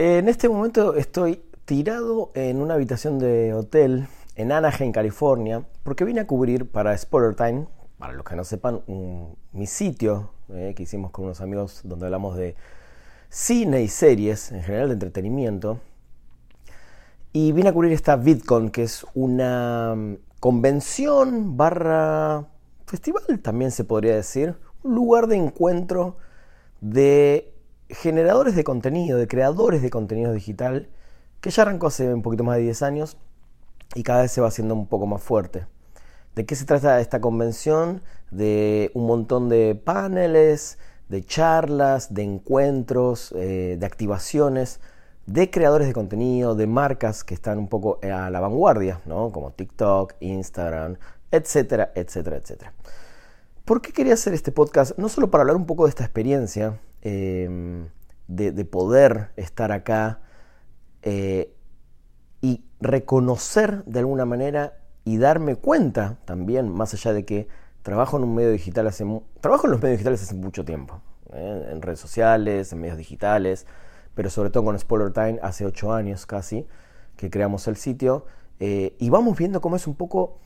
En este momento estoy tirado en una habitación de hotel en Anaheim, California, porque vine a cubrir para Spoiler Time, para los que no sepan, mi sitio eh, que hicimos con unos amigos donde hablamos de cine y series, en general de entretenimiento. Y vine a cubrir esta VidCon, que es una mm, convención barra festival, también se podría decir, un lugar de encuentro de generadores de contenido, de creadores de contenido digital, que ya arrancó hace un poquito más de 10 años y cada vez se va haciendo un poco más fuerte. ¿De qué se trata esta convención? De un montón de paneles, de charlas, de encuentros, eh, de activaciones, de creadores de contenido, de marcas que están un poco a la vanguardia, ¿no? como TikTok, Instagram, etcétera, etcétera, etcétera. ¿Por qué quería hacer este podcast? No solo para hablar un poco de esta experiencia, em, de, poder estar acá eh, y reconocer de alguna manera y darme cuenta también, más allá de que trabajo en un medio digital hace trabajo en los medios digitales hace mucho tiempo, ¿eh? en redes sociales, en medios digitales, pero sobre todo con Spoiler Time hace ocho años casi que creamos el sitio eh, y vamos viendo cómo es un poco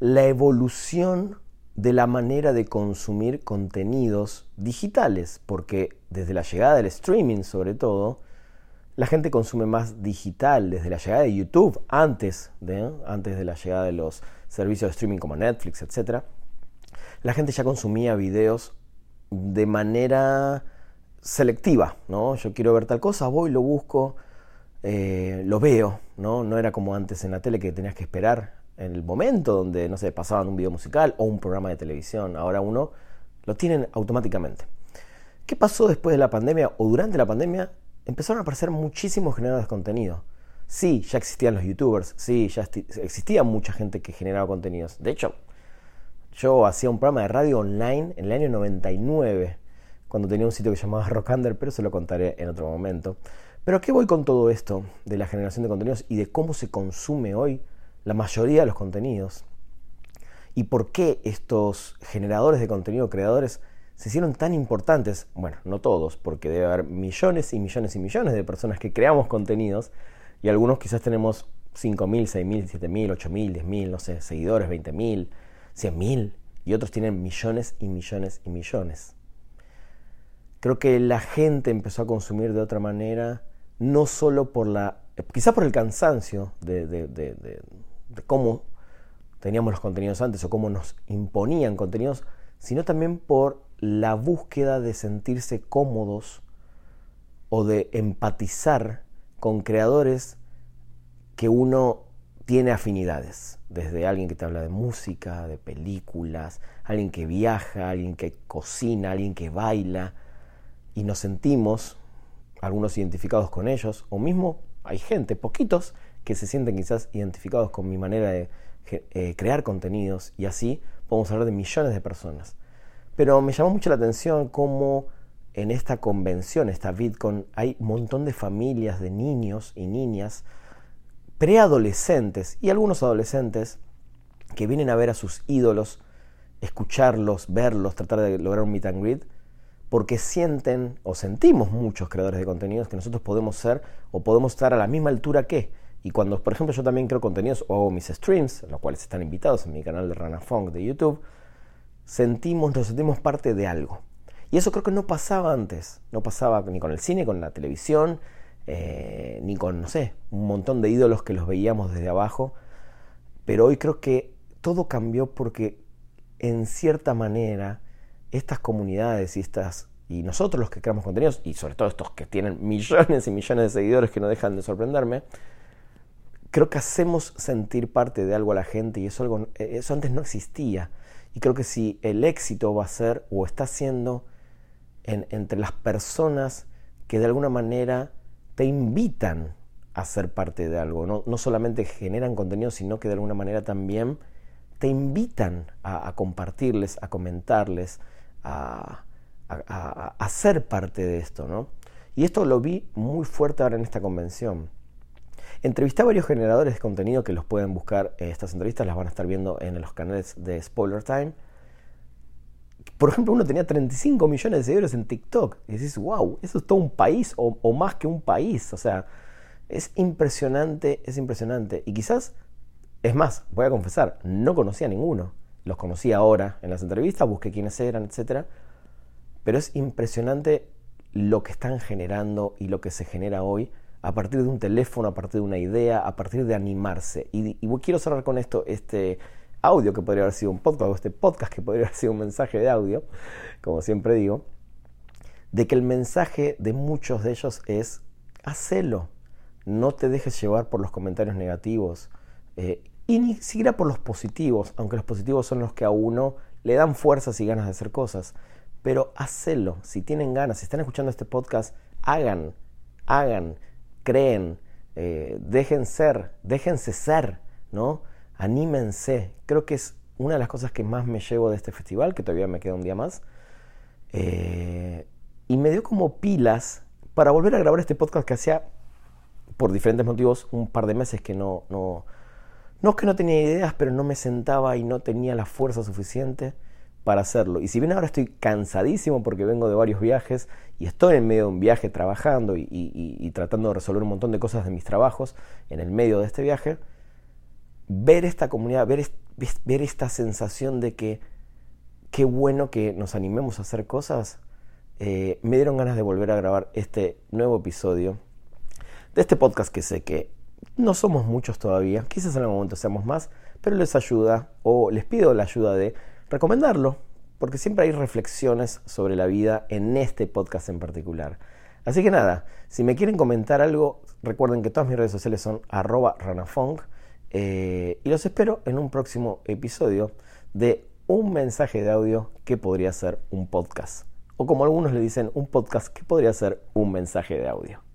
la evolución de la manera de consumir contenidos digitales, porque desde la llegada del streaming sobre todo, la gente consume más digital desde la llegada de YouTube, antes de, antes de la llegada de los servicios de streaming como Netflix, etc. La gente ya consumía videos de manera selectiva, ¿no? Yo quiero ver tal cosa, voy, lo busco, eh, lo veo, ¿no? No era como antes en la tele que tenías que esperar en el momento donde, no sé, pasaban un video musical o un programa de televisión. Ahora uno lo tienen automáticamente. ¿Qué pasó después de la pandemia o durante la pandemia? empezaron a aparecer muchísimos generadores de contenido. Sí, ya existían los youtubers, sí, ya existía mucha gente que generaba contenidos. De hecho, yo hacía un programa de radio online en el año 99, cuando tenía un sitio que llamaba Rockander, pero se lo contaré en otro momento. Pero ¿a qué voy con todo esto de la generación de contenidos y de cómo se consume hoy la mayoría de los contenidos? ¿Y por qué estos generadores de contenido, creadores, se hicieron tan importantes, bueno, no todos, porque debe haber millones y millones y millones de personas que creamos contenidos y algunos quizás tenemos 5.000, 6.000, 7.000, 8.000, 10.000, no sé, seguidores, 20.000, 100.000 y otros tienen millones y millones y millones. Creo que la gente empezó a consumir de otra manera, no solo por la, quizás por el cansancio de, de cómo teníamos los contenidos antes o cómo nos imponían contenidos, sino también por la búsqueda de sentirse cómodos o de empatizar con creadores que uno tiene afinidades, desde alguien que te habla de música, de películas, alguien que viaja, alguien que cocina, alguien que baila, y nos sentimos, algunos identificados con ellos, o mismo hay gente, poquitos, que se sienten quizás identificados con mi manera de eh, crear contenidos, y así podemos hablar de millones de personas. Pero me llamó mucho la atención cómo en esta convención, esta VidCon, hay un montón de familias de niños y niñas preadolescentes y algunos adolescentes que vienen a ver a sus ídolos, escucharlos, verlos, tratar de lograr un meet and greet, porque sienten o sentimos muchos creadores de contenidos que nosotros podemos ser o podemos estar a la misma altura que. Y cuando, por ejemplo, yo también creo contenidos o hago mis streams, los cuales están invitados en mi canal de Rana Funk de YouTube, sentimos, nos sentimos parte de algo. Y eso creo que no pasaba antes, no pasaba ni con el cine, con la televisión, eh, ni con, no sé, un montón de ídolos que los veíamos desde abajo. Pero hoy creo que todo cambió porque en cierta manera estas comunidades y estas y nosotros los que creamos contenidos y sobre todo estos que tienen millones y millones de seguidores que no dejan de sorprenderme, creo que hacemos sentir parte de algo a la gente y eso eso antes no existía. Y creo que si el éxito va a ser o está siendo entre las personas que de alguna manera te invitan a ser parte de algo, no, no solamente generan contenido, sino que de alguna manera también te invitan a, compartirles, a comentarles, a, a, ser parte de esto. ¿no? Y esto lo vi muy fuerte ahora en esta convención. Entrevisté a varios generadores de contenido que los pueden buscar. Eh, estas entrevistas las van a estar viendo en los canales de Spoiler Time. por ejemplo, uno tenía 35 millones de seguidores en TikTok. Y decís, wow, eso es todo un país o, o más que un país. O sea, es impresionante, es impresionante. Y quizás, es más, voy a confesar, no conocía a ninguno. Los conocí ahora en las entrevistas, busqué quiénes eran, etc. Pero es impresionante lo que están generando y lo que se genera hoy a partir de un teléfono, a partir de una idea, a partir de animarse. Y, quiero cerrar con esto este audio que podría haber sido un podcast, o este podcast que podría haber sido un mensaje de audio, como siempre digo, de que el mensaje de muchos de ellos es, hacelo, no te dejes llevar por los comentarios negativos, eh, y ni siquiera por los positivos, aunque los positivos son los que a uno le dan fuerzas y ganas de hacer cosas. Pero hacelo, si tienen ganas, si están escuchando este podcast, hagan, hagan creen, eh, dejen ser, déjense ser, ¿no? Anímense. Creo que es una de las cosas que más me llevo de este festival, que todavía me queda un día más. Eh, y me dio como pilas para volver a grabar este podcast que hacía, por diferentes motivos, un par de meses que no, no, no es que no tenía ideas, pero no me sentaba y no tenía la fuerza suficiente para hacerlo. Y si bien ahora estoy cansadísimo porque vengo de varios viajes y estoy en medio de un viaje trabajando y, tratando de resolver un montón de cosas de mis trabajos en el medio de este viaje, ver esta comunidad, ver, esta sensación de que qué bueno que nos animemos a hacer cosas, eh, me dieron ganas de volver a grabar este nuevo episodio de este podcast que sé que no somos muchos todavía, quizás en algún momento seamos más, pero les ayuda o les pido la ayuda de recomendarlo, porque siempre hay reflexiones sobre la vida en este podcast en particular. Así que nada, si me quieren comentar algo, recuerden que todas mis redes sociales son arroba ranafong eh, y los espero en un próximo episodio de un mensaje de audio que podría ser un podcast. O como algunos le dicen, un podcast que podría ser un mensaje de audio.